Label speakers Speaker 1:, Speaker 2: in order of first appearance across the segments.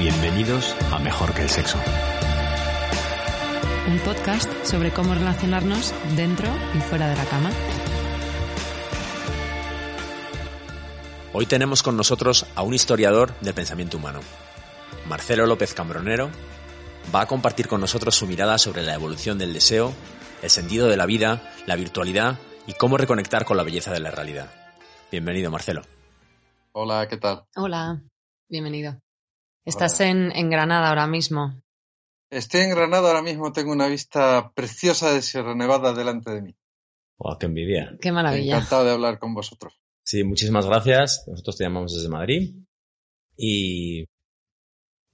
Speaker 1: Bienvenidos a Mejor que el Sexo.
Speaker 2: Un podcast sobre cómo relacionarnos dentro y fuera de la cama.
Speaker 1: Hoy tenemos con nosotros a un historiador del pensamiento humano. Marcelo López Cambronero va a compartir con nosotros su mirada sobre la evolución del deseo, el sentido de la vida, la virtualidad y cómo reconectar con la belleza de la realidad. Bienvenido, Marcelo.
Speaker 3: Hola, ¿qué tal?
Speaker 2: Hola, bienvenido. Estás en, en, Granada ahora mismo.
Speaker 3: Estoy en Granada ahora mismo, tengo una vista preciosa de Sierra Nevada delante de mí.
Speaker 1: ¡Wow, qué envidia!
Speaker 2: ¡Qué maravilla!
Speaker 3: Encantado de hablar con vosotros.
Speaker 1: Sí, muchísimas gracias. Nosotros te llamamos desde Madrid. Y,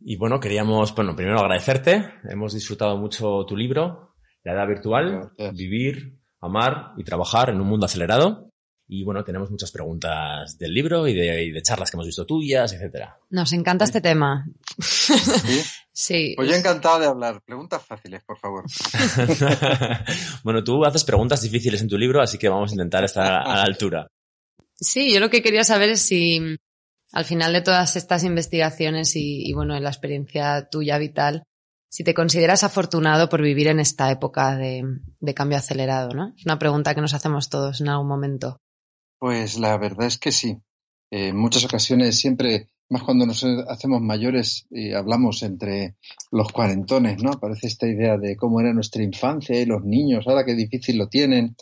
Speaker 1: y bueno, queríamos, bueno, primero agradecerte. Hemos disfrutado mucho tu libro, La Edad Virtual, gracias. Vivir, Amar y Trabajar en un Mundo Acelerado. Y bueno, tenemos muchas preguntas del libro y de, y de charlas que hemos visto tuyas, etcétera.
Speaker 2: Nos encanta este tema.
Speaker 3: ¿Sí?
Speaker 2: sí.
Speaker 3: Pues yo encantado de hablar. Preguntas fáciles, por favor.
Speaker 1: bueno, tú haces preguntas difíciles en tu libro, así que vamos a intentar estar a la altura.
Speaker 2: Sí, yo lo que quería saber es si al final de todas estas investigaciones y, y bueno, en la experiencia tuya vital, si te consideras afortunado por vivir en esta época de, de cambio acelerado, ¿no? Es una pregunta que nos hacemos todos en algún momento.
Speaker 3: Pues la verdad es que sí. Eh, en muchas ocasiones siempre, más cuando nos hacemos mayores y hablamos entre los cuarentones, ¿no? Aparece esta idea de cómo era nuestra infancia y los niños, ahora qué difícil lo tienen.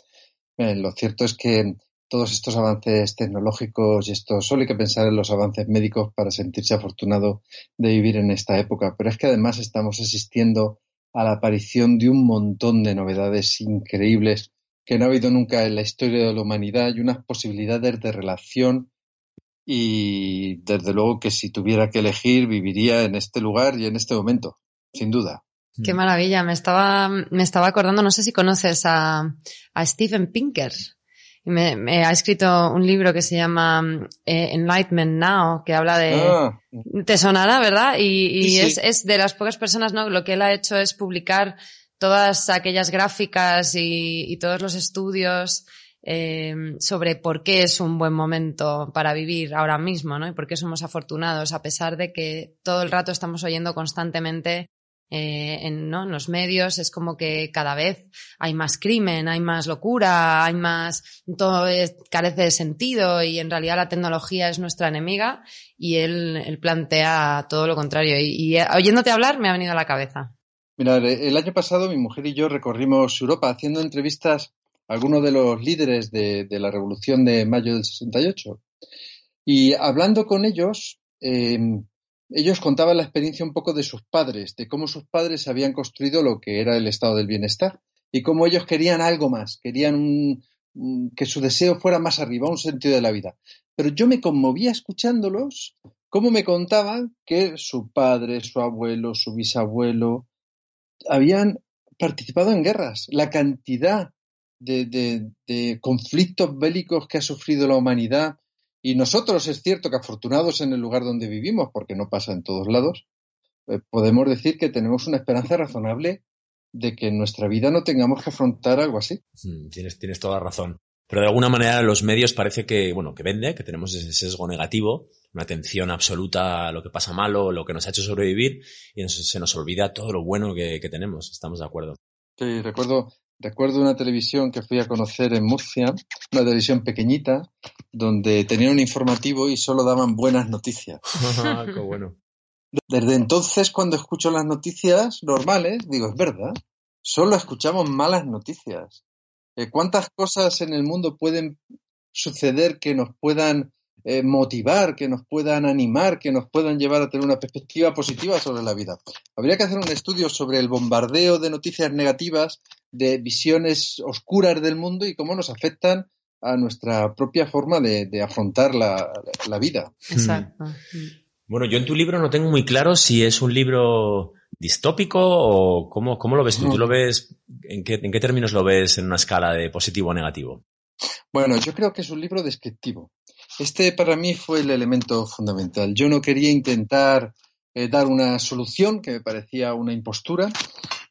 Speaker 3: Eh, lo cierto es que todos estos avances tecnológicos y esto solo hay que pensar en los avances médicos para sentirse afortunado de vivir en esta época. Pero es que además estamos asistiendo a la aparición de un montón de novedades increíbles que no ha habido nunca en la historia de la humanidad y unas posibilidades de relación y desde luego que si tuviera que elegir viviría en este lugar y en este momento, sin duda.
Speaker 2: Qué maravilla, me estaba, me estaba acordando, no sé si conoces a, a Steven Pinker. Me, me, ha escrito un libro que se llama eh, Enlightenment Now, que habla de...
Speaker 3: Ah.
Speaker 2: Te sonará, ¿verdad? Y, y
Speaker 3: Sí, sí.
Speaker 2: Es, es de las pocas personas, ¿no? Lo que él ha hecho es publicar todas aquellas gráficas y, todos los estudios eh, sobre por qué es un buen momento para vivir ahora mismo, ¿no? Y por qué somos afortunados, a pesar de que todo el rato estamos oyendo constantemente eh, en, ¿no? en los medios, es como que cada vez hay más crimen, hay más locura, hay más, todo es, carece de sentido y en realidad la tecnología es nuestra enemiga y él, él plantea todo lo contrario. Y, y oyéndote hablar me ha venido a la cabeza.
Speaker 3: Mira, el año pasado mi mujer y yo recorrimos Europa haciendo entrevistas a algunos de los líderes de, la revolución de mayo del 68. Y hablando con ellos, eh, ellos contaban la experiencia un poco de sus padres, de cómo sus padres habían construido lo que era el estado del bienestar y cómo ellos querían algo más, querían un, que su deseo fuera más arriba, un sentido de la vida. Pero yo me conmovía escuchándolos, cómo me contaban que su padre, su abuelo, su bisabuelo habían participado en guerras, la cantidad de, conflictos bélicos que ha sufrido la humanidad, y nosotros es cierto que afortunados en el lugar donde vivimos, porque no pasa en todos lados, eh, podemos decir que tenemos una esperanza razonable de que en nuestra vida no tengamos que afrontar algo así.
Speaker 1: Mm, tienes, tienes toda razón. Pero de alguna manera los medios parece que, bueno, que vende, que tenemos ese sesgo negativo, una atención absoluta a lo que pasa malo, lo que nos ha hecho sobrevivir, y nos, se nos olvida todo lo bueno que, que tenemos. Estamos de acuerdo.
Speaker 3: Sí, recuerdo, Recuerdo una televisión que fui a conocer en Murcia, una televisión pequeñita, donde tenían un informativo y solo daban buenas noticias.
Speaker 1: Qué bueno.
Speaker 3: Desde entonces, cuando escucho las noticias normales, digo, es verdad, solo escuchamos malas noticias. Eh, ¿Cuántas cosas en el mundo pueden suceder que nos puedan eh, motivar, que nos puedan animar, que nos puedan llevar a tener una perspectiva positiva sobre la vida? Habría que hacer un estudio sobre el bombardeo de noticias negativas de visiones oscuras del mundo y cómo nos afectan a nuestra propia forma de, de afrontar la, la, vida.
Speaker 2: Exacto.
Speaker 1: Bueno, yo en tu libro no tengo muy claro si es un libro distópico o cómo, cómo lo ves tú. ¿Tú lo ves, en qué, en qué términos lo ves en una escala de positivo o negativo?
Speaker 3: Bueno, yo creo que es un libro descriptivo. Este para mí fue el elemento fundamental. Yo no quería intentar eh, dar una solución que me parecía una impostura.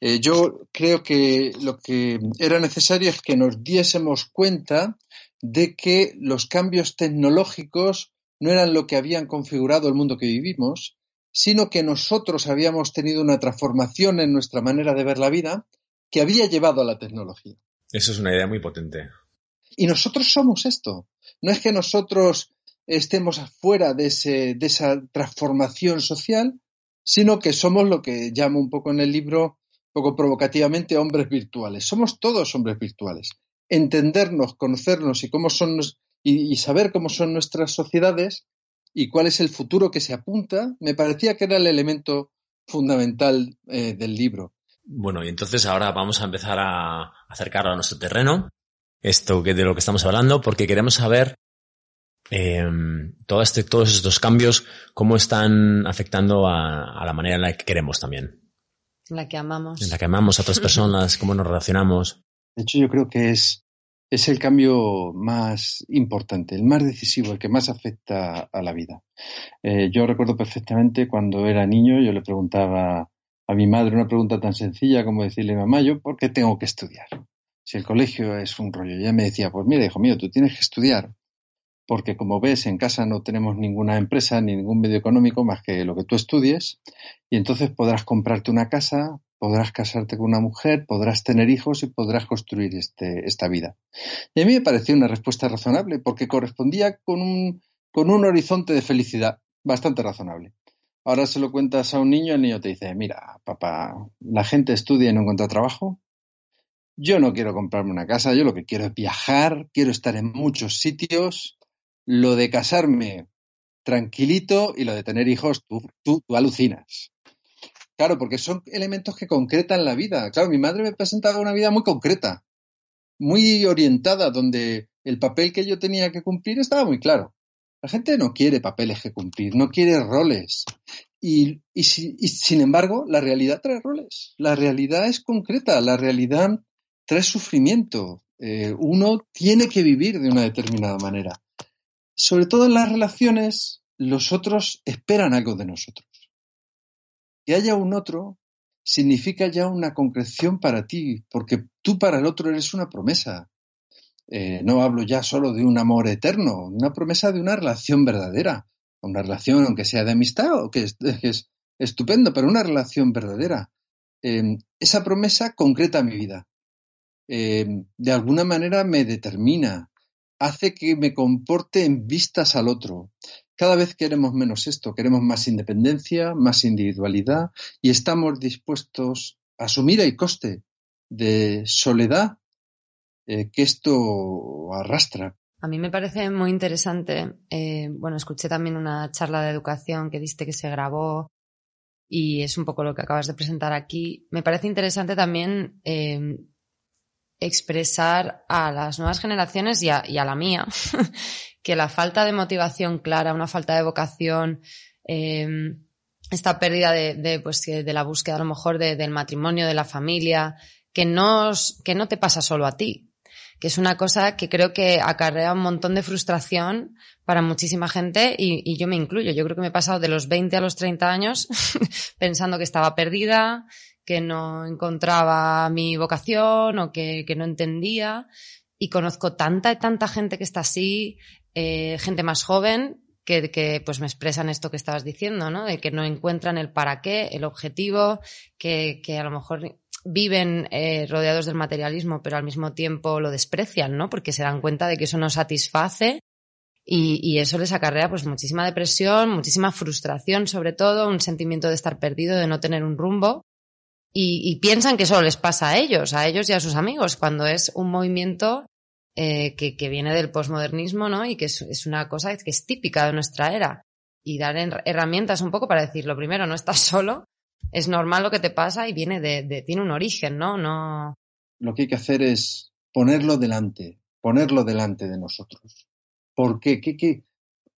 Speaker 3: Eh, yo creo que lo que era necesario es que nos diésemos cuenta de que los cambios tecnológicos no eran lo que habían configurado el mundo que vivimos, sino que nosotros habíamos tenido una transformación en nuestra manera de ver la vida que había llevado a la tecnología.
Speaker 1: Eso es una idea muy potente.
Speaker 3: Y nosotros somos esto. No es que nosotros estemos afuera de, ese, de esa transformación social, sino que somos lo que llamo un poco en el libro, poco provocativamente, hombres virtuales. Somos todos hombres virtuales. Entendernos, conocernos y cómo son y, saber cómo son nuestras sociedades y cuál es el futuro que se apunta, me parecía que era el elemento fundamental eh, del libro.
Speaker 1: Bueno, y entonces ahora vamos a empezar a acercarlo a nuestro terreno, esto que de lo que estamos hablando, porque queremos saber eh, este, todos estos cambios, cómo están afectando a, a, la manera en la que queremos también.
Speaker 2: En la que amamos.
Speaker 1: En la que amamos a otras personas, cómo nos relacionamos.
Speaker 3: De hecho, yo creo que es es el cambio más importante, el más decisivo, el que más afecta a la vida. Eh, yo recuerdo perfectamente cuando era niño, yo le preguntaba a mi madre una pregunta tan sencilla como decirle, mamá, ¿yo por qué tengo que estudiar? Si el colegio es un rollo. Ella me decía, pues mira, hijo mío, tú tienes que estudiar porque como ves en casa no tenemos ninguna empresa ni ningún medio económico más que lo que tú estudies y entonces podrás comprarte una casa, podrás casarte con una mujer, podrás tener hijos y podrás construir este, esta vida. Y a mí me pareció una respuesta razonable porque correspondía con un, con un horizonte de felicidad bastante razonable. Ahora se lo cuentas a un niño, el niño te dice, mira, papá, la gente estudia y no encuentra trabajo. Yo no quiero comprarme una casa, yo lo que quiero es viajar, quiero estar en muchos sitios. Lo de casarme tranquilito y lo de tener hijos, tú, tú, tú alucinas. Claro, porque son elementos que concretan la vida. Claro, mi madre me presentaba una vida muy concreta, muy orientada, donde el papel que yo tenía que cumplir estaba muy claro. La gente no quiere papeles que cumplir, no quiere roles. Y, sin embargo, la realidad trae roles. La realidad es concreta, la realidad trae sufrimiento. Eh, uno tiene que vivir de una determinada manera. Sobre todo en las relaciones, los otros esperan algo de nosotros. Que haya un otro significa ya una concreción para ti, porque tú para el otro eres una promesa. Eh, no hablo ya solo de un amor eterno, una promesa de una relación verdadera, una relación aunque sea de amistad o que es, estupendo, pero una relación verdadera. Em, esa promesa concreta mi vida. Em, de alguna manera me determina, hace que me comporte en vistas al otro, cada vez queremos menos esto, queremos más independencia, más individualidad y estamos dispuestos a asumir el coste de soledad eh, que esto arrastra.
Speaker 2: A mí me parece muy interesante. Eh, bueno, escuché también una charla de educación que diste que se grabó y es un poco lo que acabas de presentar aquí. Me parece interesante también eh, expresar a las nuevas generaciones y a, y a la mía que la falta de motivación clara, una falta de vocación, eh, esta pérdida de, de, pues, de la búsqueda a lo mejor de, del matrimonio, de la familia, que no, que no te pasa solo a ti, que es una cosa que creo que acarrea un montón de frustración para muchísima gente y, y, yo me incluyo. Yo creo que me he pasado de los 20 a los 30 años pensando que estaba perdida, que no encontraba mi vocación o que, que no entendía. Y conozco tanta y tanta gente que está así, eh, gente más joven que, que, pues me expresan esto que estabas diciendo, ¿no? De que no encuentran el para qué, el objetivo, que, que a lo mejor viven eh, rodeados del materialismo, pero al mismo tiempo lo desprecian, ¿no? Porque se dan cuenta de que eso no satisface y, y, eso les acarrea pues muchísima depresión, muchísima frustración sobre todo, un sentimiento de estar perdido, de no tener un rumbo. Y, piensan que solo les pasa a ellos, a ellos y a sus amigos, cuando es un movimiento eh, que, que, viene del posmodernismo, ¿no? Y que es, es, una cosa que es típica de nuestra era. Y dar herramientas un poco para decir, lo primero, no estás solo, es normal lo que te pasa y viene de, de, tiene un origen, ¿no? No.
Speaker 3: Lo que hay que hacer es ponerlo delante, ponerlo delante de nosotros. ¿Por qué? ¿Qué, qué,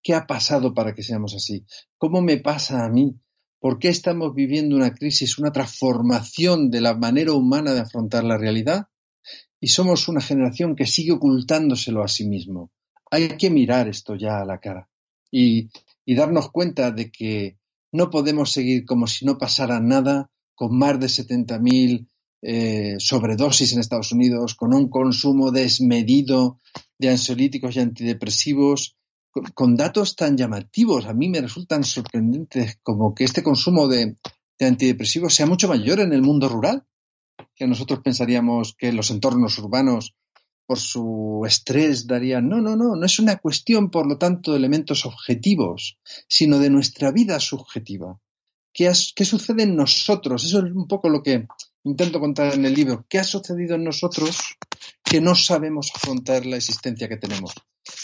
Speaker 3: qué ha pasado para que seamos así? ¿Cómo me pasa a mí? ¿Por qué estamos viviendo una crisis, una transformación de la manera humana de afrontar la realidad? y somos una generación que sigue ocultándoselo a sí mismo. Hay que mirar esto ya a la cara y, darnos cuenta de que no podemos seguir como si no pasara nada con más de 70.000 eh, sobredosis en Estados Unidos, con un consumo desmedido de ansiolíticos y antidepresivos, con, datos tan llamativos. A mí me resultan sorprendentes como que este consumo de, de antidepresivos sea mucho mayor en el mundo rural, que nosotros pensaríamos que los entornos urbanos por su estrés darían. No, no, no, no es una cuestión, por lo tanto, de elementos objetivos, sino de nuestra vida subjetiva. ¿Qué, ¿Qué, sucede en nosotros? Eso es un poco lo que intento contar en el libro. ¿Qué ha sucedido en nosotros que no sabemos afrontar la existencia que tenemos?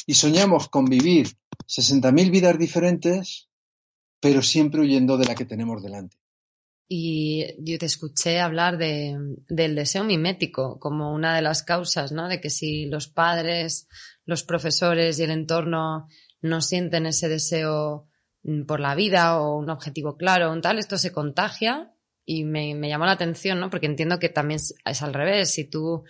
Speaker 3: Y soñamos con vivir 60.000 vidas diferentes, pero siempre huyendo de la que tenemos delante.
Speaker 2: Y yo te escuché hablar de, del deseo mimético como una de las causas, ¿no? De que si los padres, los profesores y el entorno no sienten ese deseo mm, por la vida o un objetivo claro, un tal, esto se contagia y me, me llamó la atención, ¿no? Porque entiendo que también es, al revés, si tú,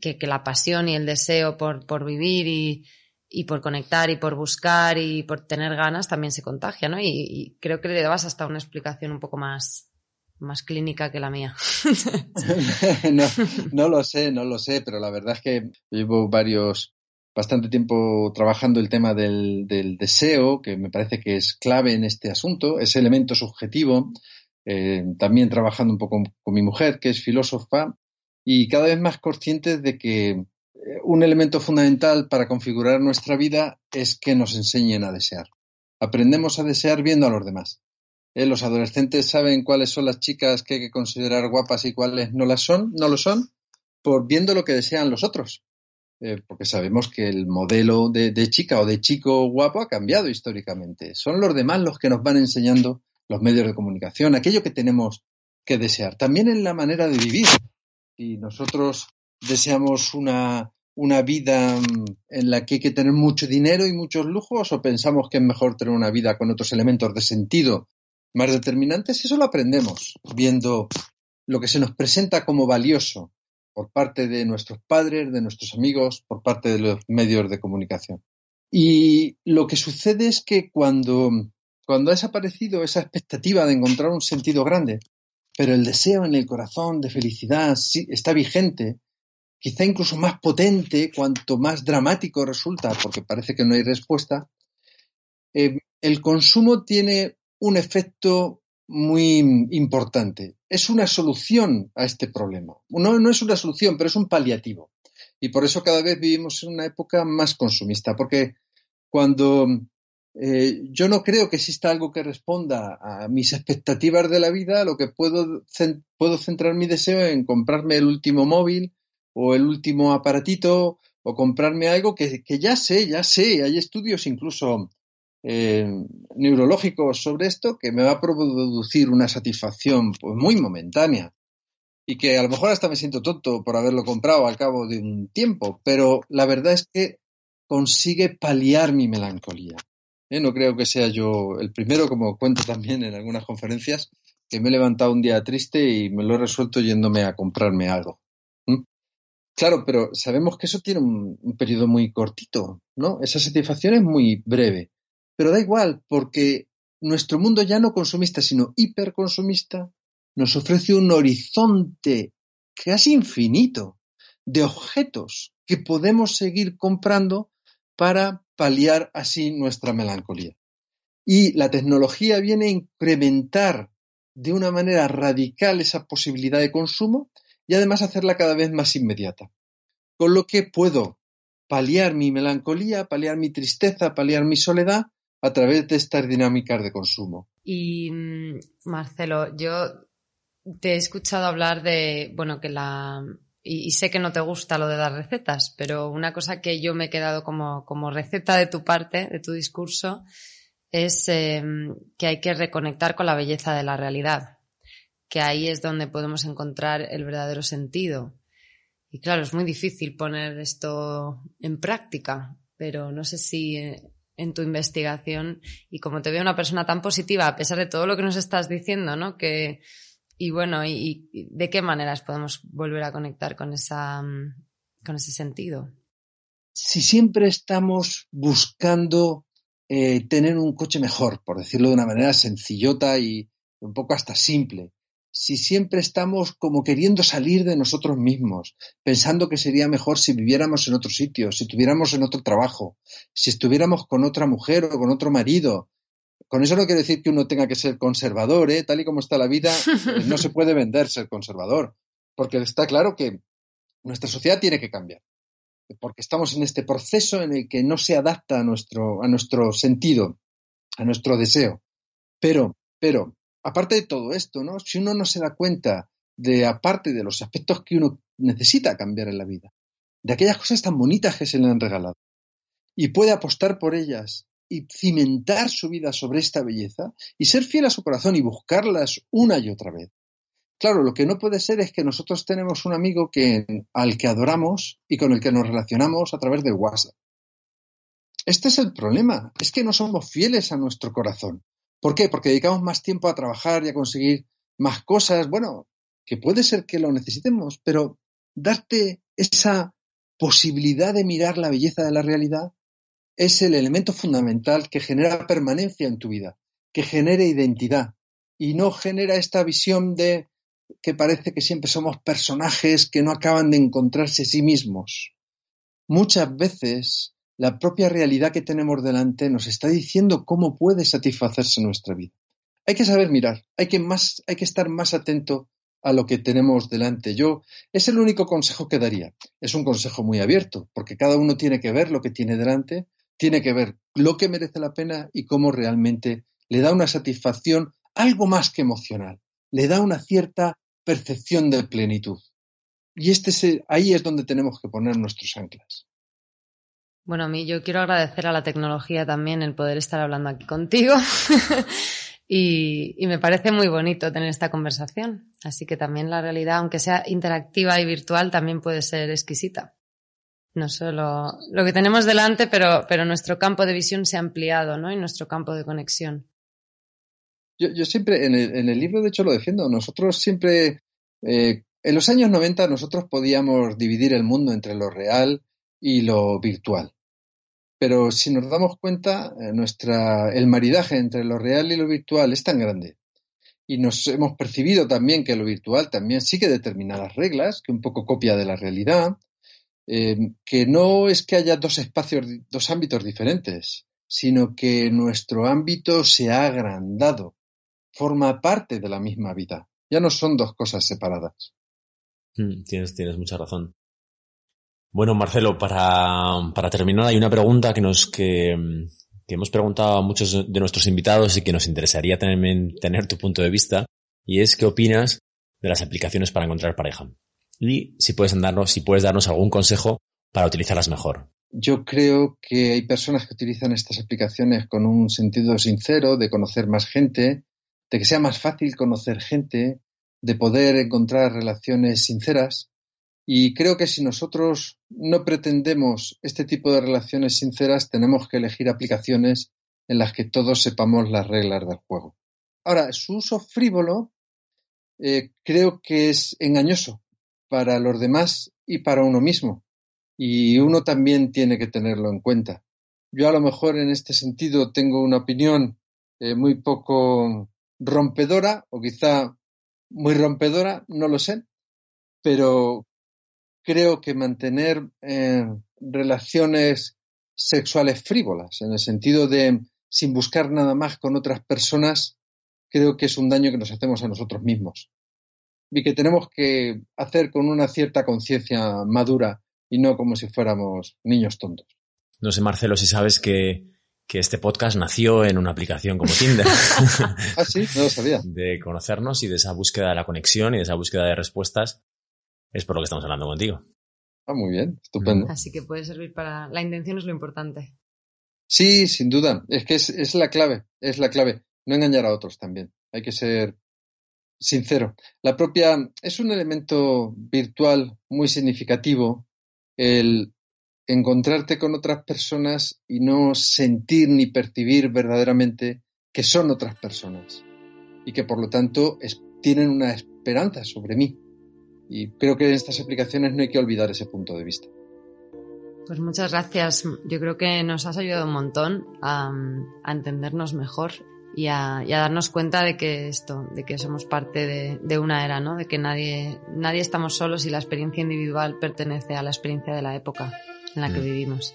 Speaker 2: que, que, la pasión y el deseo por, por vivir y, y por conectar y por buscar y por tener ganas también se contagia, ¿no? Y, y creo que le dabas hasta una explicación un poco más, más clínica que la mía.
Speaker 3: no, lo sé, no lo sé, pero la verdad es que llevo varios, bastante tiempo trabajando el tema del, deseo, que me parece que es clave en este asunto, ese elemento subjetivo. Eh, también trabajando un poco con mi mujer, que es filósofa, y cada vez más conscientes de que eh, un elemento fundamental para configurar nuestra vida es que nos enseñen a desear. Aprendemos a desear viendo a los demás. Eh, los adolescentes saben cuáles son las chicas que hay que considerar guapas y cuáles no las son, no lo son, por viendo lo que desean los otros. Porque sabemos que el modelo de, chica o de chico guapo ha cambiado históricamente. Son los demás los que nos van enseñando los medios de comunicación, aquello que tenemos que desear. También en la manera de vivir. Si nosotros deseamos una, una vida mm, en la que hay que tener mucho dinero y muchos lujos o pensamos que es mejor tener una vida con otros elementos de sentido más determinantes, eso lo aprendemos viendo lo que se nos presenta como valioso por parte de nuestros padres, de nuestros amigos, por parte de los medios de comunicación. Y lo que sucede es que cuando, cuando ha desaparecido esa expectativa de encontrar un sentido grande, pero el deseo en el corazón de felicidad está vigente, quizá incluso más potente cuanto más dramático resulta, porque parece que no hay respuesta, eh, el consumo tiene un efecto muy importante. Es una solución a este problema. No, no es una solución, pero es un paliativo. Y por eso cada vez vivimos en una época más consumista, porque cuando eh, yo no creo que exista algo que responda a mis expectativas de la vida, lo que puedo, puedo centrar mi deseo en comprarme el último móvil o el último aparatito o comprarme algo que, que ya sé, ya sé, hay estudios incluso eh, neurológicos sobre esto que me va a producir una satisfacción pues, muy momentánea y que a lo mejor hasta me siento tonto por haberlo comprado al cabo de un tiempo, pero la verdad es que consigue paliar mi melancolía. ¿Eh? No creo que sea yo el primero, como cuento también en algunas conferencias, que me he levantado un día triste y me lo he resuelto yéndome a comprarme algo. Claro, pero sabemos que eso tiene un, un periodo muy cortito, ¿no? Esa satisfacción es muy breve. Pero da igual, porque nuestro mundo ya no consumista, sino hiperconsumista, nos ofrece un horizonte casi infinito de objetos que podemos seguir comprando para paliar así nuestra melancolía. Y la tecnología viene a incrementar de una manera radical esa posibilidad de consumo y además hacerla cada vez más inmediata. Con lo que puedo paliar mi melancolía, paliar mi tristeza, paliar mi soledad a través de estas dinámicas de consumo.
Speaker 2: Y mm, Marcelo, yo te he escuchado hablar de, bueno, que la... Y, sé que no te gusta lo de dar recetas, pero una cosa que yo me he quedado como, como receta de tu parte, de tu discurso, es em, que hay que reconectar con la belleza de la realidad, que ahí es donde podemos encontrar el verdadero sentido. Y claro, es muy difícil poner esto en práctica, pero no sé si eh, en tu investigación y como te veo una persona tan positiva a pesar de todo lo que nos estás diciendo, ¿no? Que, y bueno, y, de qué maneras podemos volver a conectar con esa, con ese sentido.
Speaker 3: Si siempre estamos buscando eh, tener un coche mejor, por decirlo de una manera sencillota y un poco hasta simple, si siempre estamos como queriendo salir de nosotros mismos, pensando que sería mejor si viviéramos en otro sitio, si tuviéramos en otro trabajo, si estuviéramos con otra mujer o con otro marido? Con eso no quiero decir que uno tenga que ser conservador, ¿eh? tal y como está la vida, eh, no se puede vender ser conservador, porque está claro que nuestra sociedad tiene que cambiar, porque estamos en este proceso en el que no se adapta a nuestro, a nuestro sentido, a nuestro deseo. Pero, pero, aparte de todo esto, ¿no? Si uno no se da cuenta de, aparte de los aspectos que uno necesita cambiar en la vida, de aquellas cosas tan bonitas que se le han regalado, y puede apostar por ellas y cimentar su vida sobre esta belleza y ser fiel a su corazón y buscarlas una y otra vez. Claro, lo que no puede ser es que nosotros tenemos un amigo que, al que adoramos y con el que nos relacionamos a través del WhatsApp. Este es el problema, es que no somos fieles a nuestro corazón. ¿Por qué? Porque dedicamos más tiempo a trabajar y a conseguir más cosas. Bueno, que puede ser que lo necesitemos, pero darte esa posibilidad de mirar la belleza de la realidad es el elemento fundamental que genera permanencia en tu vida, que genere identidad y no genera esta visión de que parece que siempre somos personajes que no acaban de encontrarse a sí mismos. Muchas veces la propia realidad que tenemos delante nos está diciendo cómo puede satisfacerse nuestra vida. Hay que saber mirar, hay que, más, hay que estar más atento a lo que tenemos delante. Yo es el único consejo que daría. Es un consejo muy abierto, porque cada uno tiene que ver lo que tiene delante, tiene que ver lo que merece la pena y cómo realmente le da una satisfacción algo más que emocional, le da una cierta percepción de plenitud. Y este ahí es donde tenemos que poner nuestros anclas.
Speaker 2: Bueno, a mí yo quiero agradecer a la tecnología también el poder estar hablando aquí contigo. y, me parece muy bonito tener esta conversación. Así que también la realidad, aunque sea interactiva y virtual, también puede ser exquisita. No solo lo que tenemos delante, pero, pero nuestro campo de visión se ha ampliado, ¿no? Y nuestro campo de conexión.
Speaker 3: Yo, siempre, en el, libro de hecho lo defiendo, nosotros siempre, eh, en los años 90 nosotros podíamos dividir el mundo entre lo real y lo virtual. Pero si nos damos cuenta, eh, nuestra, el maridaje entre lo real y lo virtual es tan grande. Y nos hemos percibido también que lo virtual también sigue determinadas reglas, que un poco copia de la realidad, eh, que no es que haya dos espacios, dos ámbitos diferentes, sino que nuestro ámbito se ha agrandado, forma parte de la misma vida. Ya no son dos cosas separadas.
Speaker 1: Mm, tienes, mucha razón. Bueno, Marcelo, para, terminar, hay una pregunta que nos que, que, hemos preguntado a muchos de nuestros invitados y que nos interesaría tener, tener tu punto de vista, y es qué opinas de las aplicaciones para encontrar pareja. Y si puedes darnos, si puedes darnos algún consejo para utilizarlas mejor.
Speaker 3: Yo creo que hay personas que utilizan estas aplicaciones con un sentido sincero de conocer más gente, de que sea más fácil conocer gente, de poder encontrar relaciones sinceras y creo que si nosotros no pretendemos este tipo de relaciones sinceras, tenemos que elegir aplicaciones en las que todos sepamos las reglas del juego. Ahora, su uso frívolo eh, creo que es engañoso para los demás y para uno mismo. Y uno también tiene que tenerlo en cuenta. Yo a lo mejor en este sentido tengo una opinión eh, muy poco rompedora o quizá muy rompedora, no lo sé, pero creo que mantener eh, relaciones sexuales frívolas, en el sentido de sin buscar nada más con otras personas, creo que es un daño que nos hacemos a nosotros mismos y que tenemos que hacer con una cierta conciencia madura y no como si fuéramos niños tontos.
Speaker 1: No sé, Marcelo, si sabes que, que este podcast nació en una aplicación como Tinder.
Speaker 3: ah, sí, no lo sabía.
Speaker 1: De conocernos y de esa búsqueda de la conexión y de esa búsqueda de respuestas es por lo que estamos hablando contigo.
Speaker 3: Ah, muy bien, estupendo.
Speaker 2: Así que puede servir para... La intención es lo importante.
Speaker 3: Sí, sin duda. Es que es, la clave, es la clave. No engañar a otros también. Hay que ser sincero. La propia... Es un elemento virtual muy significativo el encontrarte con otras personas y no sentir ni percibir verdaderamente que son otras personas y que por lo tanto tienen una esperanza sobre mí y creo que en estas aplicaciones no hay que olvidar ese punto de vista.
Speaker 2: Pues muchas gracias. Yo creo que nos has ayudado un montón a, entendernos mejor y a, darnos cuenta de que esto, de que somos parte de, una era, ¿no? De que nadie, nadie estamos solos y la experiencia individual pertenece a la experiencia de la época en la que mm. vivimos.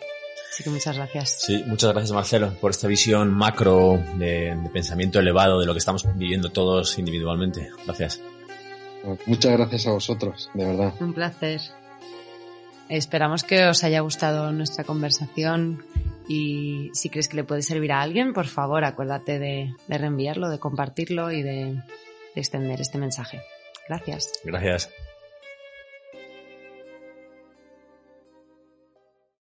Speaker 2: Así que muchas gracias.
Speaker 1: Sí, muchas gracias Marcelo por esta visión macro de, pensamiento elevado de lo que estamos viviendo todos individualmente. Gracias.
Speaker 3: Muchas gracias a vosotros, de verdad.
Speaker 2: Un placer. Esperamos que os haya gustado nuestra conversación y si crees que le puede servir a alguien, por favor acuérdate de, reenviarlo, de compartirlo y de extender este mensaje. Gracias.
Speaker 1: Gracias.